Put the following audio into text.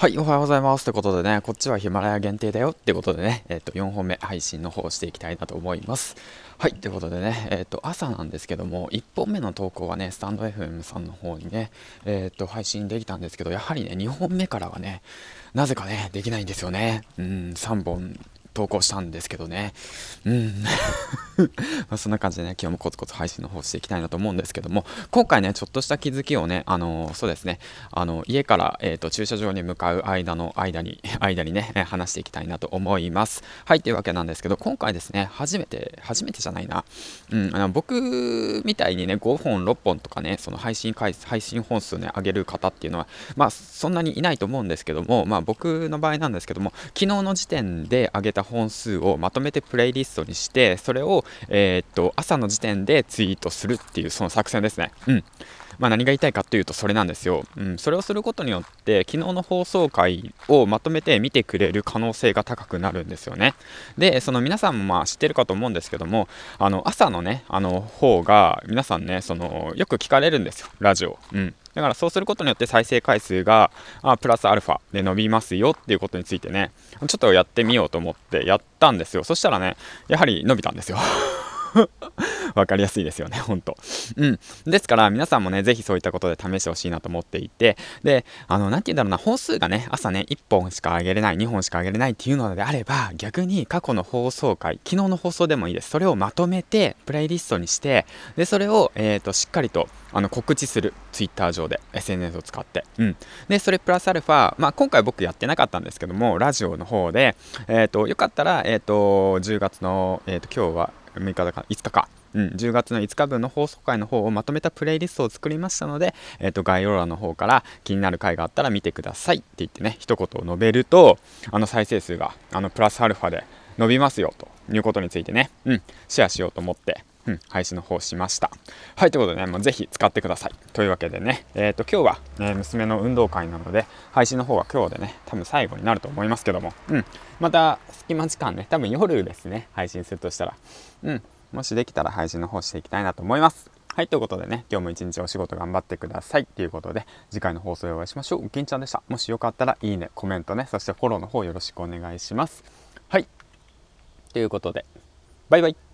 はい、おはようございます。ということでね、こっちはヒマラヤ限定だよってことでね、えっ、ー、と、4本目配信の方をしていきたいなと思います。はい、ということでね、えっ、ー、と、朝なんですけども、1本目の投稿はね、スタンド FM さんの方にね、えっ、ー、と、配信できたんですけど、やはりね、2本目からはね、なぜかね、できないんですよね。うん、3本投稿したんですけどね。うん。まそんな感じでね、今日もコツコツ配信の方していきたいなと思うんですけども、今回ね、ちょっとした気づきをね、あのー、そうですね、あの、家から、えっ、ー、と、駐車場に向かう間の間に、間にね、話していきたいなと思います。はい、というわけなんですけど、今回ですね、初めて、初めてじゃないな、うん、あの僕みたいにね、5本、6本とかね、その配信回配信本数ね、上げる方っていうのは、まあ、そんなにいないと思うんですけども、まあ、僕の場合なんですけども、昨日の時点で上げた本数をまとめてプレイリストにしてそれを、えー、っと朝の時点でツイートするっていうその作戦ですね。うん。まあ、何が言いたいかというとそれなんですよ、うん、それをすることによって昨日の放送回をまとめて見てくれる可能性が高くなるんですよね。でその皆さんもまあ知ってるかと思うんですけどもあの朝のねあの方が皆さんねそのよく聞かれるんですよラジオ、うん、だからそうすることによって再生回数があプラスアルファで伸びますよっていうことについてね、ちょっとやってみようと思ってやったんですよ。そしたらね、やはり伸びたんですよ。分かりやすいですよね、ほんと。うん。ですから、皆さんもね、ぜひそういったことで試してほしいなと思っていて、で、あの、なんて言うんだろうな、本数がね、朝ね、1本しか上げれない、2本しか上げれないっていうのであれば、逆に過去の放送回、昨日の放送でもいいです。それをまとめて、プレイリストにして、で、それを、えっ、ー、と、しっかりと、あの、告知する。Twitter 上で、SNS を使って。うん。で、それプラスアルファ、まあ、今回僕やってなかったんですけども、ラジオの方で、えっ、ー、と、よかったら、えっ、ー、と、10月の、えっ、と、今日は、6日だか5日か。うん、10月の5日分の放送回の方をまとめたプレイリストを作りましたので、えー、と概要欄の方から気になる回があったら見てくださいって言ってね一言を述べるとあの再生数があのプラスアルファで伸びますよということについてね、うん、シェアしようと思って、うん、配信の方しました。はい、ということでね、もうぜひ使ってください。というわけでね、えっ、ー、と、今日は、ね、娘の運動会なので、配信の方は今日でね、多分最後になると思いますけども、うん、また隙間時間ね、多分夜ですね、配信するとしたら、うん、もしできたら配信の方していきたいなと思います。はい、ということでね、今日も一日お仕事頑張ってください。ということで、次回の放送でお会いしましょう。銀ちゃんでした。もしよかったら、いいね、コメントね、そしてフォローの方よろしくお願いします。はい。ということで、バイバイ。